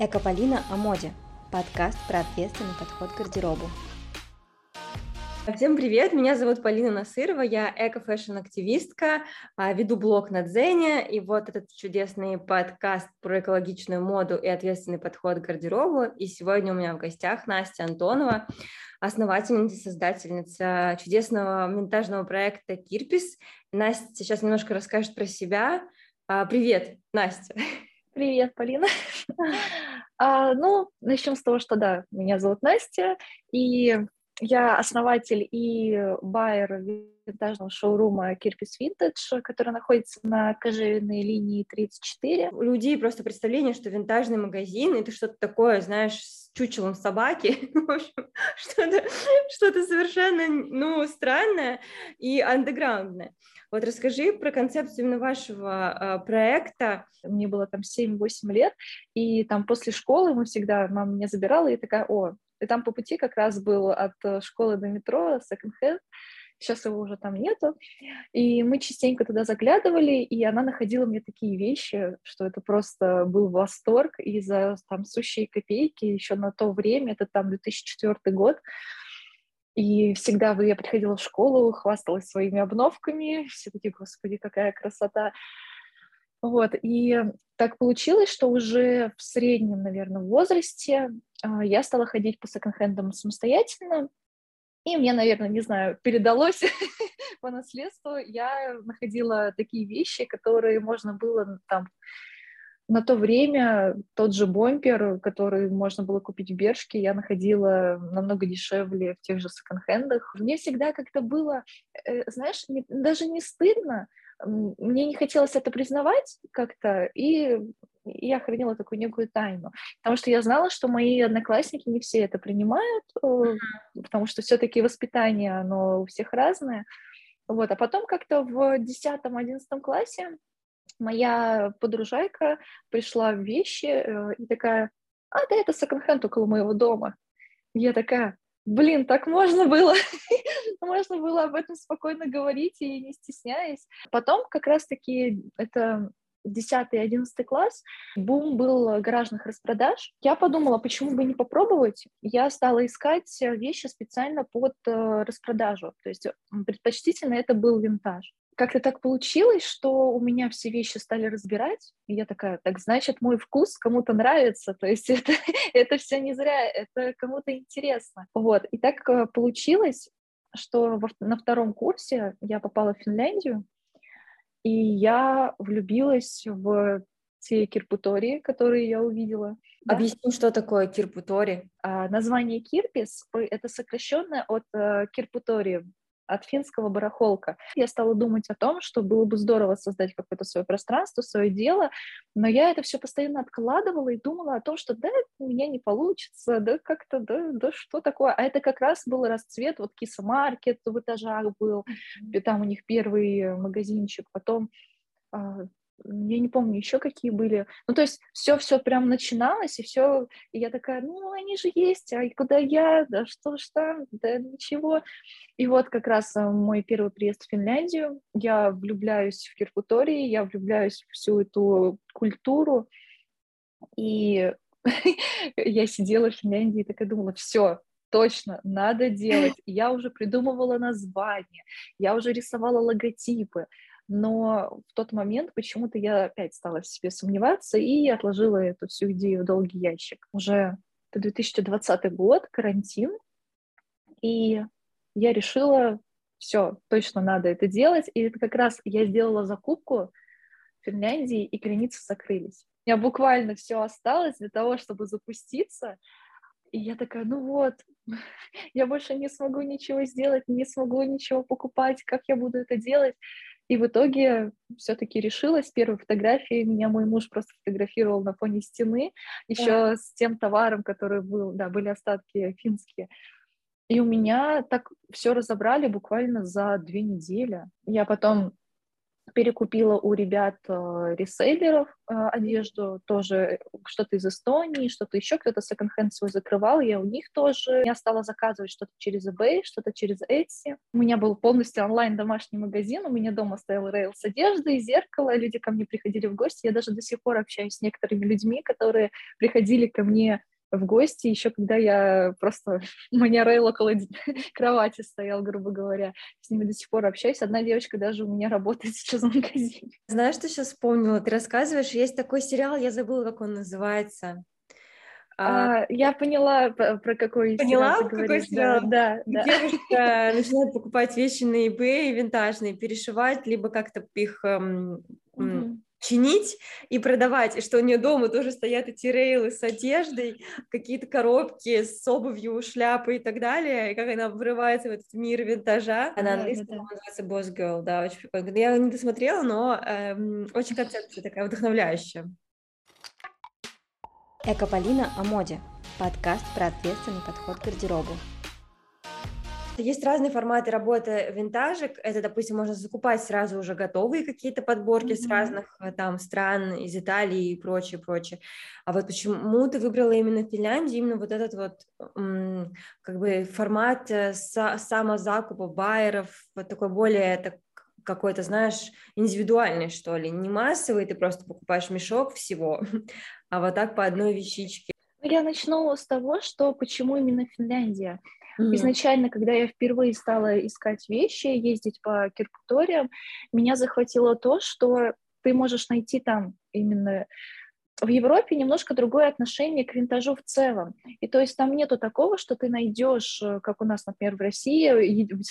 Экополина о моде. Подкаст про ответственный подход к гардеробу. Всем привет, меня зовут Полина Насырова, я эко-фэшн-активистка, а, веду блог на Дзене, и вот этот чудесный подкаст про экологичную моду и ответственный подход к гардеробу, и сегодня у меня в гостях Настя Антонова, основательница, создательница чудесного винтажного проекта «Кирпис». Настя сейчас немножко расскажет про себя. А, привет, Настя. Привет, Полина. а, ну, начнем с того, что да, меня зовут Настя, и я основатель и байер винтажного шоурума Кирпис Vintage, который находится на кожевенной линии 34. У людей просто представление, что винтажный магазин — это что-то такое, знаешь, с чучелом собаки, в общем, что-то что совершенно, ну, странное и андеграундное. Вот расскажи про концепцию именно вашего э, проекта. Мне было там 7-8 лет, и там после школы мы всегда, мама меня забирала, и такая, о, и там по пути как раз был от э, школы до метро секонд-хенд, сейчас его уже там нету. И мы частенько туда заглядывали, и она находила мне такие вещи, что это просто был восторг, и за там сущие копейки еще на то время, это там 2004 год, и всегда я приходила в школу, хвасталась своими обновками, все такие, господи, какая красота. Вот, и так получилось, что уже в среднем, наверное, возрасте я стала ходить по секонд-хендам самостоятельно, и мне, наверное, не знаю, передалось по наследству, я находила такие вещи, которые можно было там на то время тот же бомпер, который можно было купить в Бершке, я находила намного дешевле в тех же секонд-хендах. Мне всегда как-то было, э, знаешь, не, даже не стыдно, мне не хотелось это признавать как-то, и я хранила такую некую тайну, потому что я знала, что мои одноклассники не все это принимают, mm-hmm. потому что все-таки воспитание, оно у всех разное. Вот, а потом как-то в 10-11 классе моя подружайка пришла в вещи э, и такая, а, да это секонд-хенд около моего дома. я такая, блин, так можно было, можно было об этом спокойно говорить и не стесняясь. Потом как раз-таки это 10-11 класс, бум был гаражных распродаж. Я подумала, почему бы не попробовать. Я стала искать вещи специально под э, распродажу. То есть предпочтительно это был винтаж как-то так получилось, что у меня все вещи стали разбирать, и я такая, так значит, мой вкус кому-то нравится, то есть это, это все не зря, это кому-то интересно. Вот, и так э, получилось, что во, на втором курсе я попала в Финляндию, и я влюбилась в те кирпутории, которые я увидела. Да? Объясни, что такое кирпутори. А, название кирпис — это сокращенное от uh, кирпутори, от финского барахолка. Я стала думать о том, что было бы здорово создать какое-то свое пространство, свое дело, но я это все постоянно откладывала и думала о том, что да, у меня не получится, да как-то, да, да что такое. А это как раз был расцвет, вот Киса Маркет в этажах был, там у них первый магазинчик, потом а, я не помню еще какие были. Ну, то есть все-все прям начиналось, и все, и я такая, ну, они же есть, а куда я, да что ж там, да ничего. И вот как раз э, мой первый приезд в Финляндию, я влюбляюсь в Киркутории, я влюбляюсь в всю эту культуру, и я сидела в Финляндии и такая думала, все, точно, надо делать. я уже придумывала название, я уже рисовала логотипы, но в тот момент почему-то я опять стала в себе сомневаться и отложила эту всю идею в долгий ящик. Уже это 2020 год, карантин, и я решила, все, точно надо это делать, и это как раз я сделала закупку в Финляндии, и границы закрылись. У меня буквально все осталось для того, чтобы запуститься, и я такая, ну вот, я больше не смогу ничего сделать, не смогу ничего покупать, как я буду это делать? И в итоге все-таки решилась. Первой фотографии меня мой муж просто фотографировал на фоне стены, еще да. с тем товаром, который был, да, были остатки финские. И у меня так все разобрали буквально за две недели. Я потом перекупила у ребят э, реселлеров э, одежду, тоже что-то из Эстонии, что-то еще, кто-то секонд-хенд свой закрывал, я у них тоже. Я стала заказывать что-то через eBay, что-то через Etsy. У меня был полностью онлайн домашний магазин, у меня дома стоял рейл с одеждой, зеркало, люди ко мне приходили в гости, я даже до сих пор общаюсь с некоторыми людьми, которые приходили ко мне в гости, еще когда я просто, у меня рейл около кровати стоял, грубо говоря. С ними до сих пор общаюсь. Одна девочка даже у меня работает сейчас в магазине. Знаешь, что сейчас вспомнила? Ты рассказываешь, есть такой сериал, я забыла, как он называется. А, а, я поняла, про какой поняла, сериал ты какой сериал? Да, да. Девушка начинает покупать вещи на eBay винтажные, перешивать, либо как-то их эм, mm-hmm чинить и продавать, и что у нее дома тоже стоят эти рейлы с одеждой, какие-то коробки с обувью, шляпы и так далее, и как она врывается в этот мир винтажа. Она на английском да, да. называется Boss Girl, да, очень прикольно. Я не досмотрела, но эм, очень концепция такая вдохновляющая. Экополина о моде. Подкаст про ответственный подход к гардеробу есть разные форматы работы винтажек. Это, допустим, можно закупать сразу уже готовые какие-то подборки mm-hmm. с разных э, там стран, из Италии и прочее, прочее. А вот почему ты выбрала именно Финляндию, именно вот этот вот как бы формат э, самозакупа байеров, вот такой более так, какой-то, знаешь, индивидуальный, что ли, не массовый, ты просто покупаешь мешок всего, а вот так по одной вещичке. Ну, я начну с того, что почему именно Финляндия. Mm-hmm. Изначально, когда я впервые стала искать вещи, ездить по кирпуториям, меня захватило то, что ты можешь найти там именно в Европе немножко другое отношение к винтажу в целом. И то есть там нету такого, что ты найдешь, э, как у нас, например, в России, в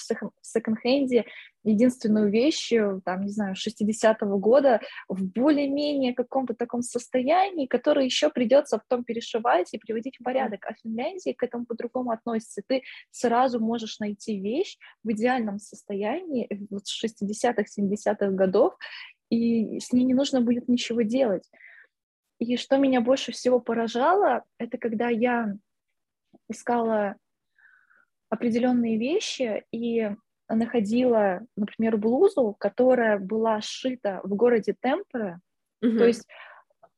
секонд-хенде единственную вещь, э, там, не знаю, 60-го года в более-менее каком-то таком состоянии, которое еще придется потом перешивать и приводить в порядок. А в Финляндии к этому по-другому относится. Ты сразу можешь найти вещь в идеальном состоянии вот с 60-х, 70-х годов, и с ней не нужно будет ничего делать. И что меня больше всего поражало, это когда я искала определенные вещи и находила, например, блузу, которая была сшита в городе Темпера, mm-hmm. то есть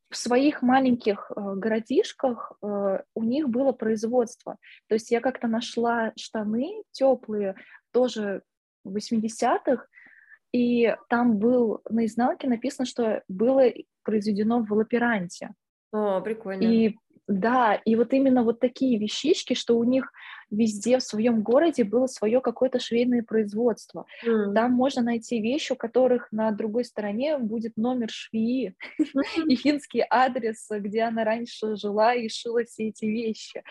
в своих маленьких э, городишках э, у них было производство. То есть я как-то нашла штаны теплые, тоже 80-х, и там был на изнанке написано, что было произведено в лаперанте. О, прикольно. И да, и вот именно вот такие вещички, что у них везде в своем городе было свое какое-то швейное производство. Mm. Там можно найти вещи, у которых на другой стороне будет номер швеи и финский адрес, где она раньше жила и шила все эти вещи.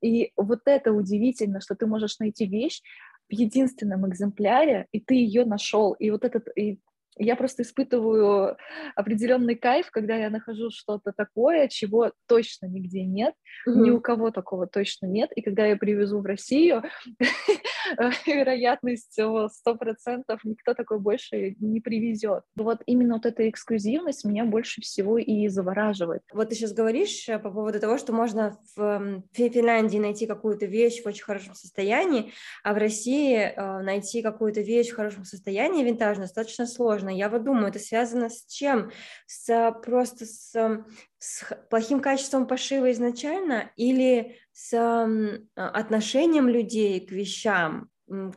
И вот это удивительно, что ты можешь найти вещь, в единственном экземпляре, и ты ее нашел. И вот этот, и я просто испытываю определенный кайф, когда я нахожу что-то такое, чего точно нигде нет, mm-hmm. ни у кого такого точно нет, и когда я привезу в Россию, вероятность сто процентов никто такой больше не привезет. Вот именно вот эта эксклюзивность меня больше всего и завораживает. Вот ты сейчас говоришь э, по поводу того, что можно в Финляндии найти какую-то вещь в очень хорошем состоянии, а в России э, найти какую-то вещь в хорошем состоянии винтажную достаточно сложно. Я вот думаю, это связано с чем? С просто с, с плохим качеством пошива изначально или с отношением людей к вещам?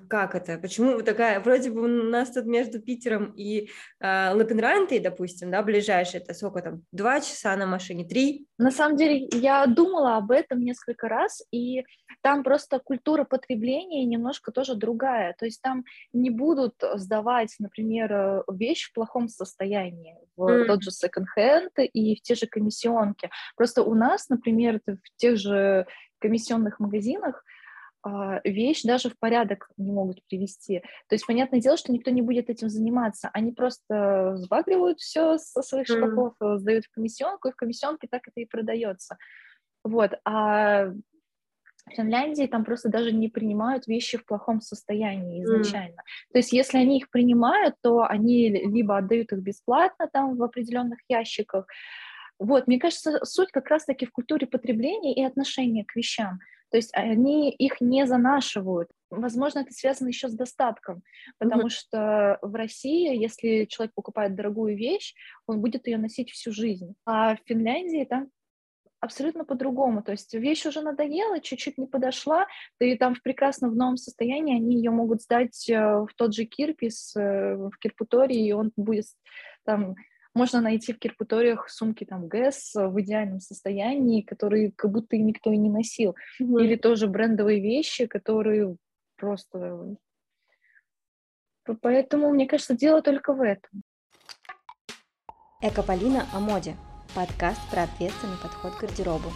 Как это? Почему такая, вроде бы у нас тут между Питером и э, Лапенрантой, допустим, да, ближайшее, это сколько там, два часа на машине, три? На самом деле, я думала об этом несколько раз, и там просто культура потребления немножко тоже другая, то есть там не будут сдавать, например, вещь в плохом состоянии, в mm. тот же секонд-хенд и в те же комиссионки. Просто у нас, например, в тех же комиссионных магазинах а, вещь даже в порядок не могут привести. То есть, понятное дело, что никто не будет этим заниматься. Они просто сбагривают все со своих шкафов, э, сдают в комиссионку, и в комиссионке так это и продается. Вот. А в Финляндии там просто даже не принимают вещи в плохом состоянии изначально. Mm. То есть, если они их принимают, то они либо отдают их бесплатно там в определенных ящиках. Вот, мне кажется, суть как раз-таки в культуре потребления и отношения к вещам. То есть они их не занашивают. возможно, это связано еще с достатком, потому mm-hmm. что в России, если человек покупает дорогую вещь, он будет ее носить всю жизнь. А в Финляндии там абсолютно по-другому. То есть вещь уже надоела, чуть-чуть не подошла, ты там в прекрасном в новом состоянии, они ее могут сдать э, в тот же Кирпис, э, в Кирпутории, и он будет там можно найти в кирпуториях сумки там ГЭС в идеальном состоянии, которые как будто и никто и не носил. Mm-hmm. Или тоже брендовые вещи, которые просто... Поэтому, мне кажется, дело только в этом. Экополина о моде. Подкаст про ответственный подход к гардеробу.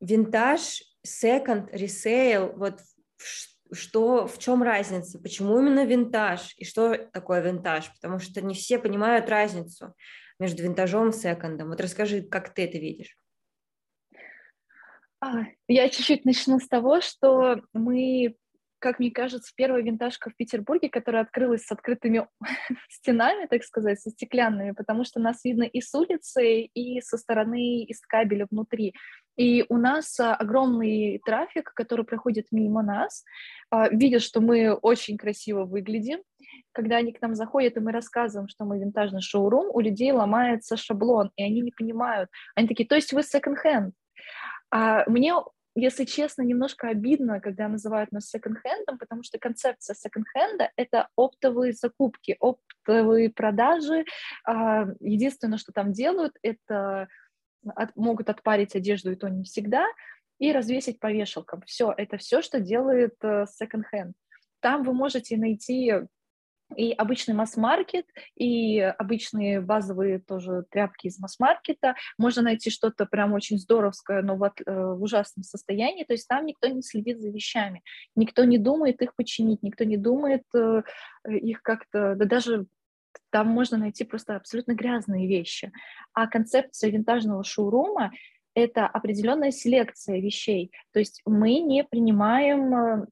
Винтаж, секонд, ресейл, вот что, в чем разница, почему именно винтаж и что такое винтаж, потому что не все понимают разницу между винтажом и секондом. Вот расскажи, как ты это видишь. А, я чуть-чуть начну с того, что мы, как мне кажется, первая винтажка в Петербурге, которая открылась с открытыми стенами, так сказать, со стеклянными, потому что нас видно и с улицы, и со стороны из кабеля внутри. И у нас а, огромный трафик, который проходит мимо нас, а, видят, что мы очень красиво выглядим. Когда они к нам заходят, и мы рассказываем, что мы винтажный шоурум, у людей ломается шаблон, и они не понимают. Они такие, то есть вы секонд-хенд? А мне, если честно, немножко обидно, когда называют нас секонд-хендом, потому что концепция секонд-хенда — это оптовые закупки, оптовые продажи. А, единственное, что там делают, это от, могут отпарить одежду, и то не всегда, и развесить по вешалкам. Все, это все, что делает секонд-хенд. Там вы можете найти и обычный масс-маркет, и обычные базовые тоже тряпки из масс-маркета. Можно найти что-то прям очень здоровское, но в, э, в ужасном состоянии. То есть там никто не следит за вещами, никто не думает их починить, никто не думает э, их как-то, да даже там можно найти просто абсолютно грязные вещи. А концепция винтажного шоурума — это определенная селекция вещей. То есть мы не принимаем э,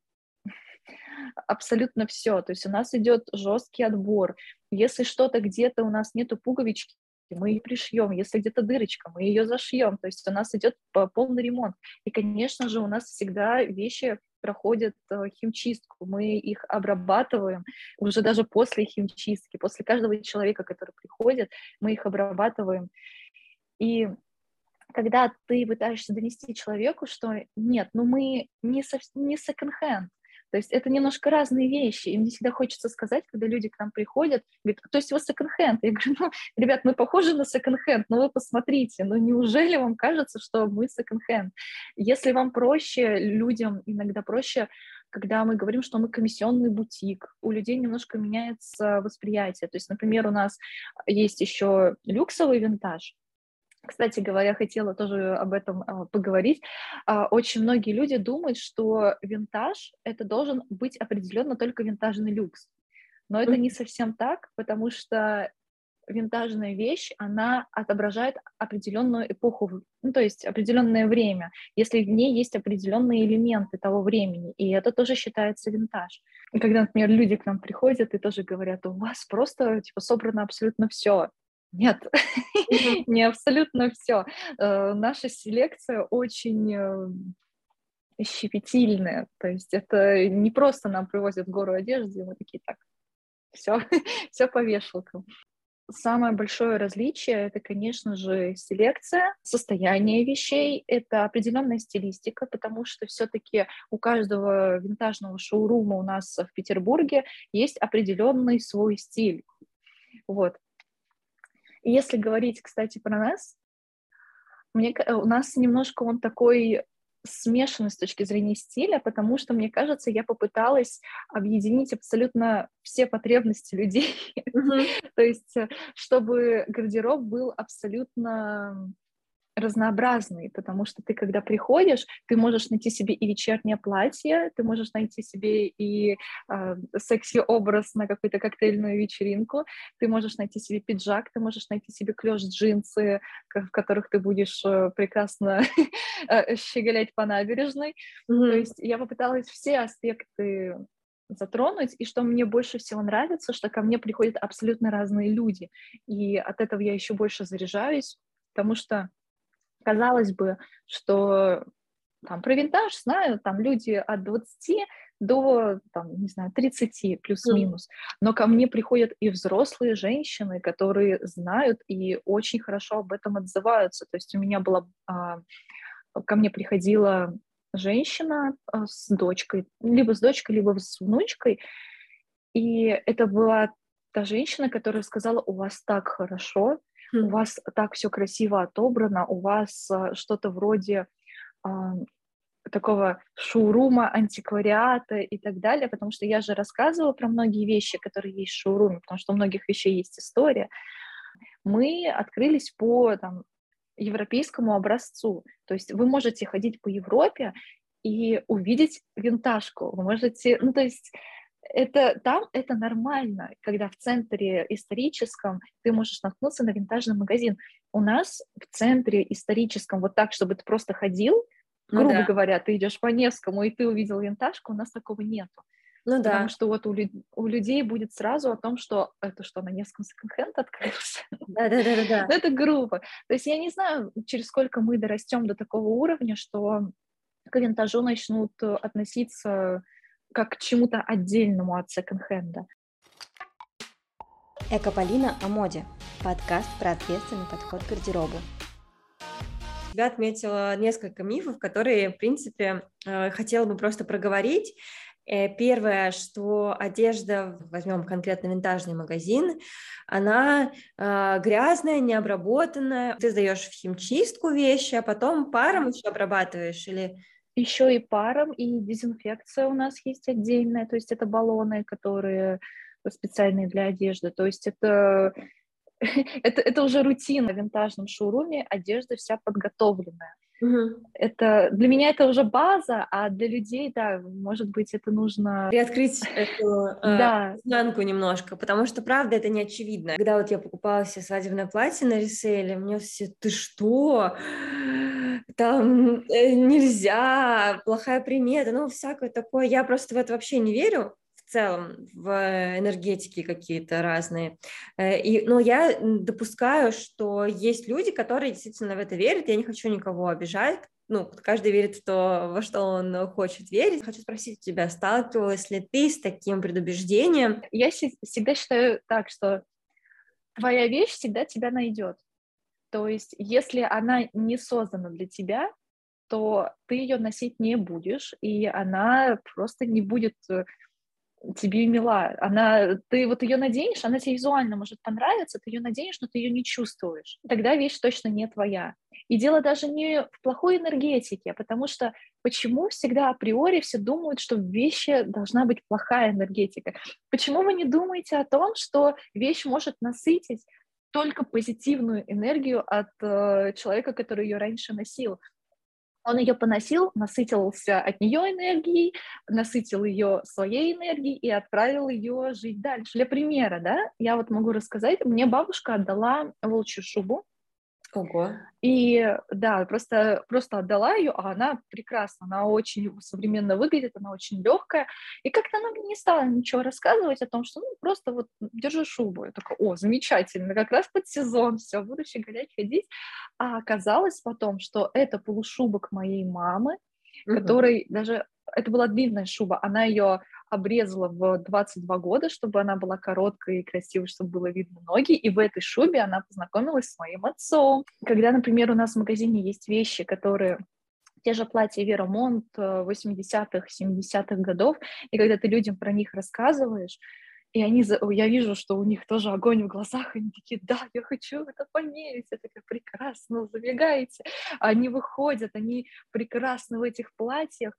абсолютно все. То есть у нас идет жесткий отбор. Если что-то где-то у нас нету пуговички, мы ее пришьем, если где-то дырочка, мы ее зашьем, то есть у нас идет полный ремонт. И, конечно же, у нас всегда вещи проходят э, химчистку, мы их обрабатываем уже даже после химчистки, после каждого человека, который приходит, мы их обрабатываем. И когда ты пытаешься донести человеку, что нет, ну мы не, со, не second-hand, то есть это немножко разные вещи. И мне всегда хочется сказать, когда люди к нам приходят, говорят, то есть вы секонд-хенд? Я говорю, ну, ребят, мы похожи на секонд-хенд, но вы посмотрите, ну неужели вам кажется, что мы секонд-хенд? Если вам проще, людям иногда проще когда мы говорим, что мы комиссионный бутик, у людей немножко меняется восприятие. То есть, например, у нас есть еще люксовый винтаж, кстати говоря, хотела тоже об этом а, поговорить. А, очень многие люди думают, что винтаж — это должен быть определенно только винтажный люкс. Но это не совсем так, потому что винтажная вещь, она отображает определенную эпоху, ну, то есть определенное время, если в ней есть определенные элементы того времени, и это тоже считается винтаж. И когда, например, люди к нам приходят и тоже говорят, у вас просто типа собрано абсолютно все, нет, не абсолютно все. Э, наша селекция очень э, щепетильная, то есть это не просто нам привозят гору одежды, и мы такие, так, все, все по вешалкам. Самое большое различие — это, конечно же, селекция, состояние вещей, это определенная стилистика, потому что все-таки у каждого винтажного шоурума у нас в Петербурге есть определенный свой стиль. Вот. И если говорить, кстати, про нас, мне, у нас немножко он такой смешанный с точки зрения стиля, потому что, мне кажется, я попыталась объединить абсолютно все потребности людей. Mm-hmm. То есть, э, чтобы гардероб был абсолютно разнообразный, потому что ты, когда приходишь, ты можешь найти себе и вечернее платье, ты можешь найти себе и э, секси-образ на какую-то коктейльную вечеринку, ты можешь найти себе пиджак, ты можешь найти себе клеш-джинсы, в которых ты будешь э, прекрасно э, щеголять по набережной. Mm-hmm. То есть я попыталась все аспекты затронуть, и что мне больше всего нравится, что ко мне приходят абсолютно разные люди, и от этого я еще больше заряжаюсь, потому что казалось бы, что там про винтаж знаю, там люди от 20 до, там, не знаю, 30 плюс-минус. Но ко мне приходят и взрослые женщины, которые знают и очень хорошо об этом отзываются. То есть у меня была, а, ко мне приходила женщина а, с дочкой, либо с дочкой, либо с внучкой, и это была та женщина, которая сказала, у вас так хорошо. У вас так все красиво отобрано, у вас а, что-то вроде а, такого шоурума, антиквариата и так далее, потому что я же рассказывала про многие вещи, которые есть в шоуруме, потому что у многих вещей есть история. Мы открылись по там, европейскому образцу. То есть вы можете ходить по Европе и увидеть винтажку. Вы можете, ну то есть это там это нормально, когда в центре историческом ты можешь наткнуться на винтажный магазин. У нас в центре историческом вот так, чтобы ты просто ходил, ну, грубо да. говоря, ты идешь по Невскому и ты увидел винтажку, у нас такого нету. Ну да. Потому что вот у, у людей будет сразу о том, что это что, на Невском секонд-хенд открылся? Да-да-да. Ну, это грубо. То есть я не знаю, через сколько мы дорастем до такого уровня, что к винтажу начнут относиться как к чему-то отдельному от секонд-хенда. Экополина о моде. Подкаст про ответственный подход к гардеробу. Я отметила несколько мифов, которые, в принципе, э, хотела бы просто проговорить. Э, первое, что одежда, возьмем конкретно винтажный магазин, она э, грязная, необработанная. Ты сдаешь в химчистку вещи, а потом паром еще обрабатываешь или еще и паром, и дезинфекция у нас есть отдельная, то есть это баллоны, которые специальные для одежды. То есть это, это, это уже рутина в винтажном шоуруме, одежда вся подготовленная. Угу. Это для меня это уже база, а для людей, да, может быть, это нужно приоткрыть эту э, изнанку немножко, потому что правда это не очевидно. Когда вот я покупала себе свадебное платье на реселе, мне все, ты что? Там э, нельзя, плохая примета, ну всякое такое. Я просто в это вообще не верю в целом в энергетики какие-то разные. Э, и, но я допускаю, что есть люди, которые действительно в это верят. Я не хочу никого обижать. Ну, каждый верит в то, во что он хочет верить. Хочу спросить у тебя, сталкивалась ли ты с таким предубеждением? Я всегда считаю так, что твоя вещь всегда тебя найдет. То есть, если она не создана для тебя, то ты ее носить не будешь, и она просто не будет э, тебе мила. Она, ты вот ее наденешь, она тебе визуально может понравиться, ты ее наденешь, но ты ее не чувствуешь. Тогда вещь точно не твоя. И дело даже не в плохой энергетике, потому что почему всегда априори все думают, что в вещи должна быть плохая энергетика? Почему вы не думаете о том, что вещь может насытить только позитивную энергию от э, человека, который ее раньше носил? Он ее поносил, насытился от нее энергией, насытил ее своей энергией и отправил ее жить дальше. Для примера, да, я вот могу рассказать, мне бабушка отдала волчью шубу, Ого. И да, просто, просто отдала ее, а она прекрасна, она очень современно выглядит, она очень легкая. И как-то она мне не стала ничего рассказывать о том, что ну просто вот держи шубу. Я такая, о, замечательно, как раз под сезон, все, буду щеголять, ходить. А оказалось потом, что это полушубок моей мамы, угу. который даже это была длинная шуба, она ее обрезала в 22 года, чтобы она была короткой и красивой, чтобы было видно ноги, и в этой шубе она познакомилась с моим отцом. Когда, например, у нас в магазине есть вещи, которые те же платья Верамонт 80-х, 70-х годов, и когда ты людям про них рассказываешь, и они, я вижу, что у них тоже огонь в глазах, они такие, да, я хочу это померить, это как прекрасно, забегайте. Они выходят, они прекрасны в этих платьях,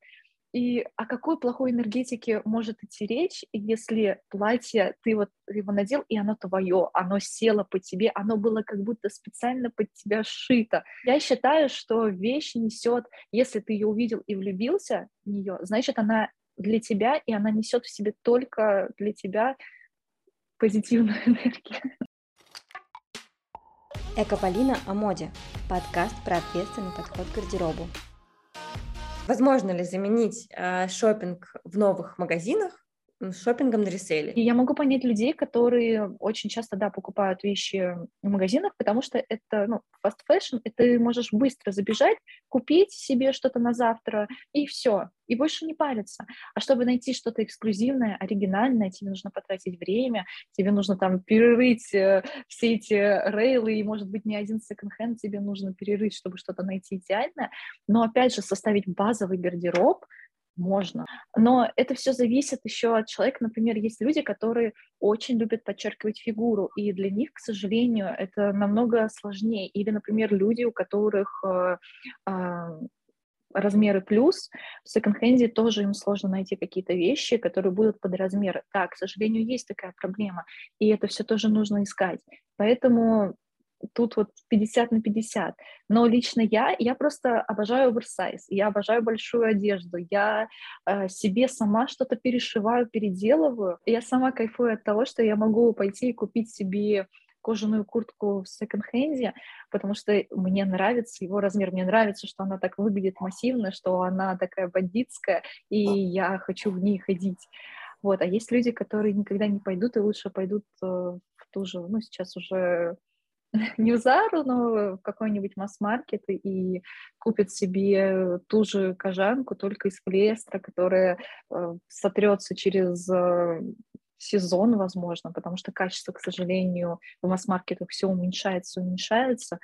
и о какой плохой энергетике может идти речь, если платье, ты вот его надел, и оно твое, оно село по тебе, оно было как будто специально под тебя сшито. Я считаю, что вещь несет, если ты ее увидел и влюбился в нее, значит, она для тебя, и она несет в себе только для тебя позитивную энергию. Экополина о моде. Подкаст про ответственный подход к гардеробу. Возможно ли заменить э, шопинг в новых магазинах шопингом на реселе. И я могу понять людей, которые очень часто, да, покупают вещи в магазинах, потому что это, ну, fast fashion, и ты можешь быстро забежать, купить себе что-то на завтра, и все, и больше не париться. А чтобы найти что-то эксклюзивное, оригинальное, тебе нужно потратить время, тебе нужно там перерыть э, все эти рейлы, и, может быть, не один секонд-хенд тебе нужно перерыть, чтобы что-то найти идеальное. Но, опять же, составить базовый гардероб — можно. Но это все зависит еще от человека. Например, есть люди, которые очень любят подчеркивать фигуру, и для них, к сожалению, это намного сложнее. Или, например, люди, у которых э, э, размеры плюс, в секонд-хенде тоже им сложно найти какие-то вещи, которые будут под размер. Да, к сожалению, есть такая проблема, и это все тоже нужно искать. Поэтому тут вот 50 на 50. Но лично я, я просто обожаю оверсайз, я обожаю большую одежду, я э, себе сама что-то перешиваю, переделываю. Я сама кайфую от того, что я могу пойти и купить себе кожаную куртку в секонд-хенде, потому что мне нравится его размер, мне нравится, что она так выглядит массивно, что она такая бандитская, и я хочу в ней ходить. Вот, а есть люди, которые никогда не пойдут и лучше пойдут э, в ту же, ну, сейчас уже не в Зару, но в какой-нибудь масс-маркет и купит себе ту же кожанку, только из полиэстера, которая э, сотрется через э, сезон, возможно, потому что качество, к сожалению, в масс-маркетах все уменьшается, уменьшается.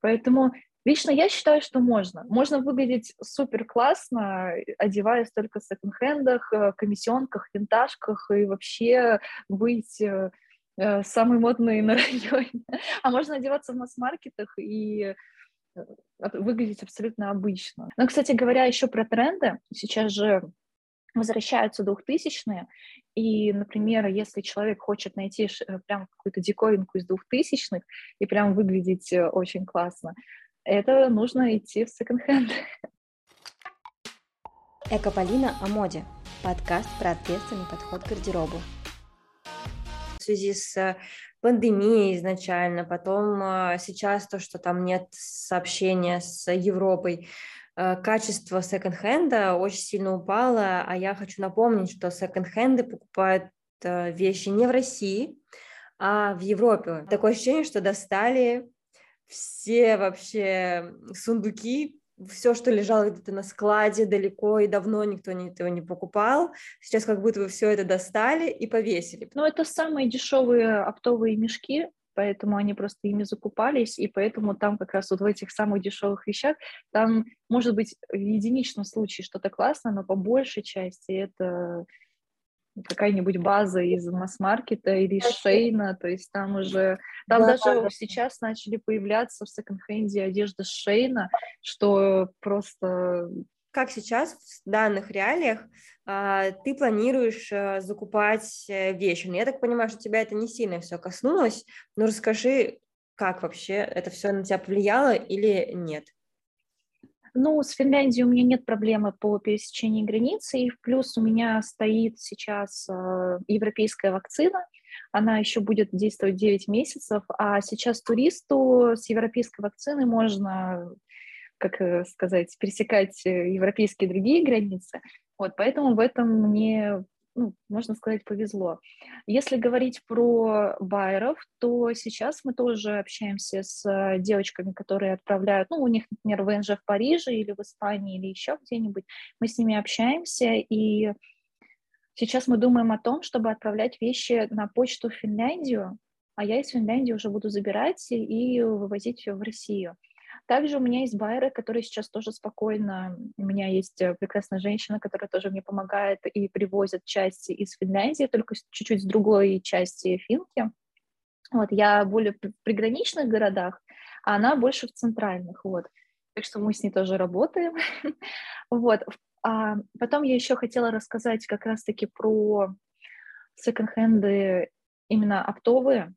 Поэтому лично я считаю, что можно. Можно выглядеть супер классно, одеваясь только в секонд-хендах, э, комиссионках, винтажках и вообще быть э, Э, самый модный на районе. А можно одеваться в масс-маркетах и э, выглядеть абсолютно обычно. Но, кстати говоря, еще про тренды. Сейчас же возвращаются двухтысячные, и, например, если человек хочет найти э, прям какую-то диковинку из двухтысячных и прям выглядеть очень классно, это нужно идти в секонд-хенд. Экополина о моде. Подкаст про ответственный подход к гардеробу связи с пандемией изначально, потом а, сейчас то, что там нет сообщения с Европой, а, качество секонд-хенда очень сильно упало, а я хочу напомнить, что секонд-хенды покупают вещи не в России, а в Европе. Такое ощущение, что достали все вообще сундуки все, что лежало где-то на складе далеко и давно никто этого не покупал, сейчас как будто бы все это достали и повесили. Ну, это самые дешевые оптовые мешки, поэтому они просто ими закупались, и поэтому там как раз вот в этих самых дешевых вещах, там может быть в единичном случае что-то классное, но по большей части это какая-нибудь база из масс-маркета или Шейна, то есть там уже, там да, даже да. сейчас начали появляться в секонд-хенде одежда Шейна, что просто... Как сейчас в данных реалиях а, ты планируешь а, закупать э, вещи? Ну, я так понимаю, что тебя это не сильно все коснулось, но расскажи, как вообще это все на тебя повлияло или нет? Ну, с Финляндией у меня нет проблемы по пересечению границы, и плюс у меня стоит сейчас э, европейская вакцина, она еще будет действовать 9 месяцев, а сейчас туристу с европейской вакциной можно, как э, сказать, пересекать э, европейские другие границы. Вот, поэтому в этом мне ну, можно сказать, повезло. Если говорить про байеров, то сейчас мы тоже общаемся с э, девочками, которые отправляют, ну, у них, например, ВНЖ в Париже или в Испании или еще где-нибудь. Мы с ними общаемся, и сейчас мы думаем о том, чтобы отправлять вещи на почту в Финляндию, а я из Финляндии уже буду забирать и вывозить в Россию. Также у меня есть байеры, которые сейчас тоже спокойно, у меня есть э, прекрасная женщина, которая тоже мне помогает и привозит части из Финляндии, только чуть-чуть с другой части Финки. Вот, я более в приграничных городах, а она больше в центральных, вот. Так что мы с ней тоже работаем. вот. А потом я еще хотела рассказать как раз-таки про секонд-хенды именно оптовые.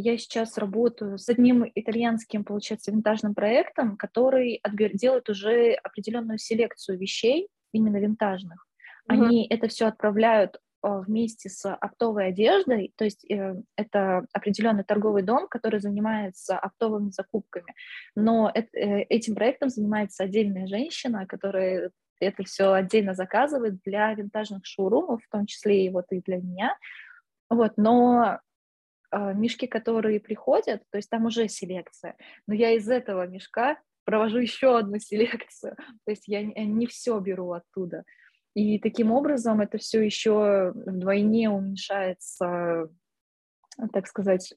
Я сейчас работаю с одним итальянским, получается, винтажным проектом, который отбер... делает уже определенную селекцию вещей, именно винтажных. Mm-hmm. Они это все отправляют а, вместе с оптовой одеждой, то есть э, это определенный торговый дом, который занимается оптовыми закупками, но э, этим проектом занимается отдельная женщина, которая это все отдельно заказывает для винтажных шоурумов, в том числе и вот и для меня. Вот, но мешки, которые приходят, то есть там уже селекция, но я из этого мешка провожу еще одну селекцию, то есть я не, не все беру оттуда. И таким образом это все еще вдвойне уменьшается, так сказать,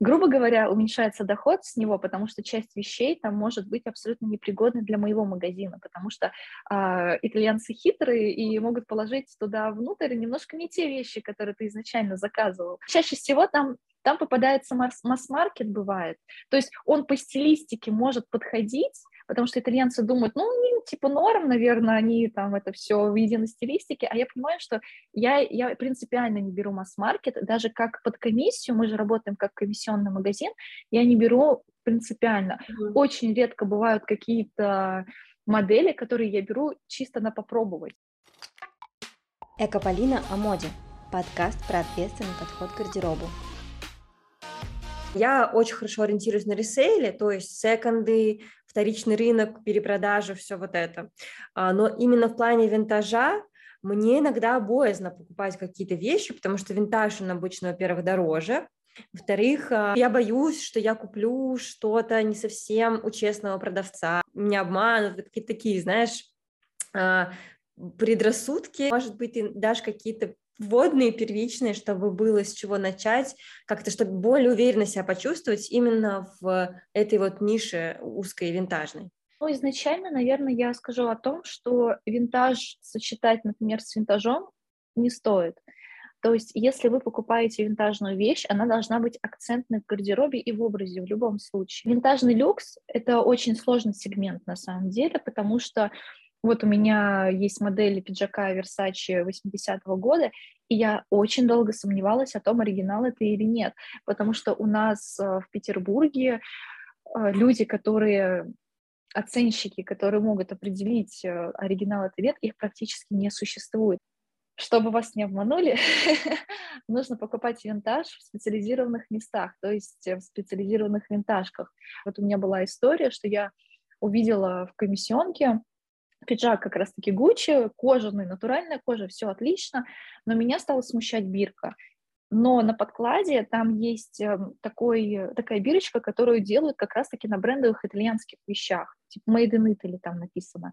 грубо говоря, уменьшается доход с него, потому что часть вещей там может быть абсолютно непригодной для моего магазина, потому что э, итальянцы хитрые и могут положить туда внутрь немножко не те вещи, которые ты изначально заказывал. Чаще всего там там попадается масс-маркет, бывает. То есть он по стилистике может подходить, потому что итальянцы думают, ну, типа норм, наверное, они там это все в единой стилистике, а я понимаю, что я, я принципиально не беру масс-маркет, даже как под комиссию, мы же работаем как комиссионный магазин, я не беру принципиально. Mm-hmm. Очень редко бывают какие-то модели, которые я беру чисто на попробовать. Экополина о моде. Подкаст про ответственный подход к гардеробу. Я очень хорошо ориентируюсь на ресейле, то есть секонды, вторичный рынок, перепродажи, все вот это. А, но именно в плане винтажа мне иногда боязно покупать какие-то вещи, потому что винтаж, он обычно, во-первых, дороже, во-вторых, а, я боюсь, что я куплю что-то не совсем у честного продавца, меня обманут, какие-то такие, знаешь, а, предрассудки, может быть, ты дашь какие-то вводные, первичные, чтобы было с чего начать, как-то, чтобы более уверенно себя почувствовать именно в этой вот нише узкой винтажной? Ну, изначально, наверное, я скажу о том, что винтаж сочетать, например, с винтажом не стоит. То есть, если вы покупаете винтажную вещь, она должна быть акцентной в гардеробе и в образе в любом случае. Винтажный люкс — это очень сложный сегмент на самом деле, потому что вот у меня есть модели пиджака Versace 80-го года, и я очень долго сомневалась о том, оригинал это или нет, потому что у нас э, в Петербурге э, люди, которые оценщики, которые могут определить, э, оригинал это нет, их практически не существует. Чтобы вас не обманули, нужно покупать винтаж в специализированных местах, то есть в специализированных винтажках. Вот у меня была история, что я увидела в комиссионке Пиджак как раз-таки Гуччи, кожаный, натуральная кожа, все отлично, но меня стала смущать бирка. Но на подкладе там есть эм, такой, такая бирочка, которую делают как раз-таки на брендовых итальянских вещах, типа Made in Italy там написано.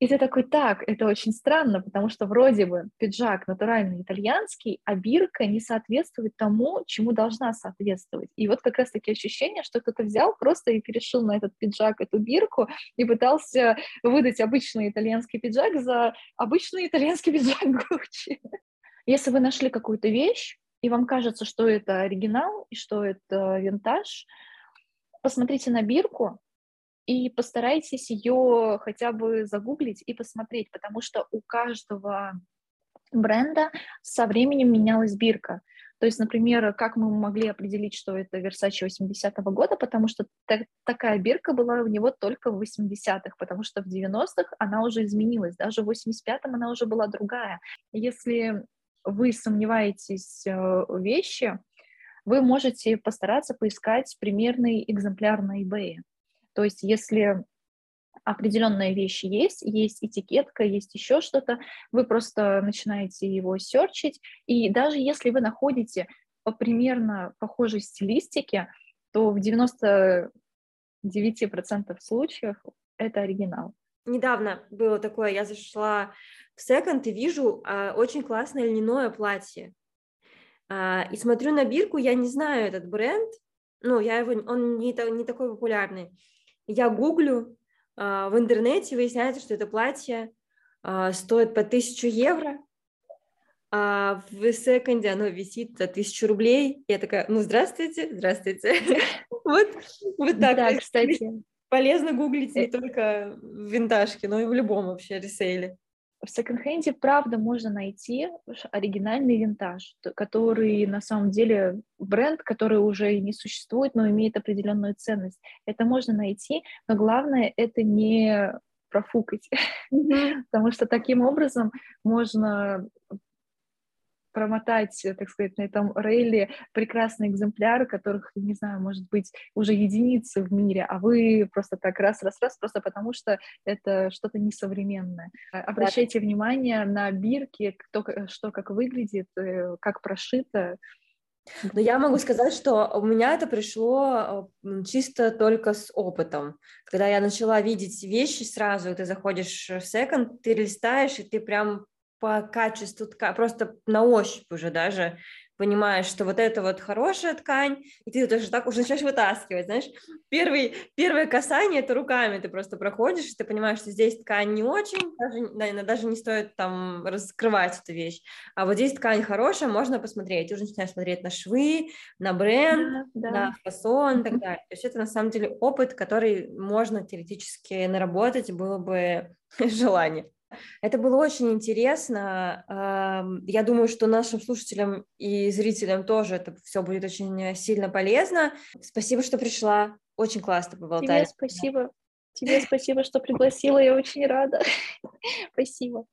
И ты такой, так, это очень странно, потому что вроде бы пиджак натуральный итальянский, а бирка не соответствует тому, чему должна соответствовать. И вот как раз таки ощущение, что кто-то взял просто и перешил на этот пиджак эту бирку и пытался выдать обычный итальянский пиджак за обычный итальянский пиджак Гуччи. Если вы нашли какую-то вещь, и вам кажется, что это оригинал и что это винтаж, посмотрите на бирку, и постарайтесь ее хотя бы загуглить и посмотреть, потому что у каждого бренда со временем менялась бирка. То есть, например, как мы могли определить, что это Versace 80-го года, потому что так, такая бирка была у него только в 80-х, потому что в 90-х она уже изменилась, даже в 85-м она уже была другая. Если вы сомневаетесь э, в вещи, вы можете постараться поискать примерный экземпляр на eBay. То есть если определенные вещи есть, есть этикетка, есть еще что-то, вы просто начинаете его серчить, и даже если вы находите по примерно похожей стилистике, то в 99% случаев это оригинал. Недавно было такое, я зашла в секонд и вижу а, очень классное льняное платье. А, и смотрю на бирку, я не знаю этот бренд, ну, я его, он не, не такой популярный. Я гуглю, э, в интернете выясняется, что это платье э, стоит по 1000 евро, а в секонде оно висит за тысячу рублей. Я такая, ну, здравствуйте, здравствуйте. Вот, вот так. Да, кстати. Полезно гуглить не э только в винтажке, но и в любом вообще ресейле в секонд-хенде, правда, можно найти оригинальный винтаж, который на самом деле бренд, который уже не существует, но имеет определенную ценность. Это можно найти, но главное это не профукать, mm-hmm. потому что таким образом можно промотать, так сказать, на этом рейле прекрасные экземпляры, которых, не знаю, может быть, уже единицы в мире, а вы просто так раз-раз-раз, просто потому что это что-то несовременное. Обращайте да. внимание на бирки, кто, что как выглядит, э, как прошито, но я могу сказать, что у меня это пришло чисто только с опытом. Когда я начала видеть вещи сразу, ты заходишь в секонд, ты листаешь, и ты прям по качеству ткани, просто на ощупь уже даже понимаешь, что вот это вот хорошая ткань, и ты даже так уже начинаешь вытаскивать, знаешь. Первый, первое касание — это руками ты просто проходишь, и ты понимаешь, что здесь ткань не очень, даже, наверное, даже не стоит там раскрывать эту вещь, а вот здесь ткань хорошая, можно посмотреть, ты уже начинаешь смотреть на швы, на бренд, да, да. на фасон и так далее. То есть это на самом деле опыт, который можно теоретически наработать, было бы желание. Это было очень интересно. Я думаю, что нашим слушателям и зрителям тоже это все будет очень сильно полезно. Спасибо, что пришла. Очень классно поболтать. Тебе спасибо. Тебе спасибо, что пригласила. Я очень рада. Спасибо.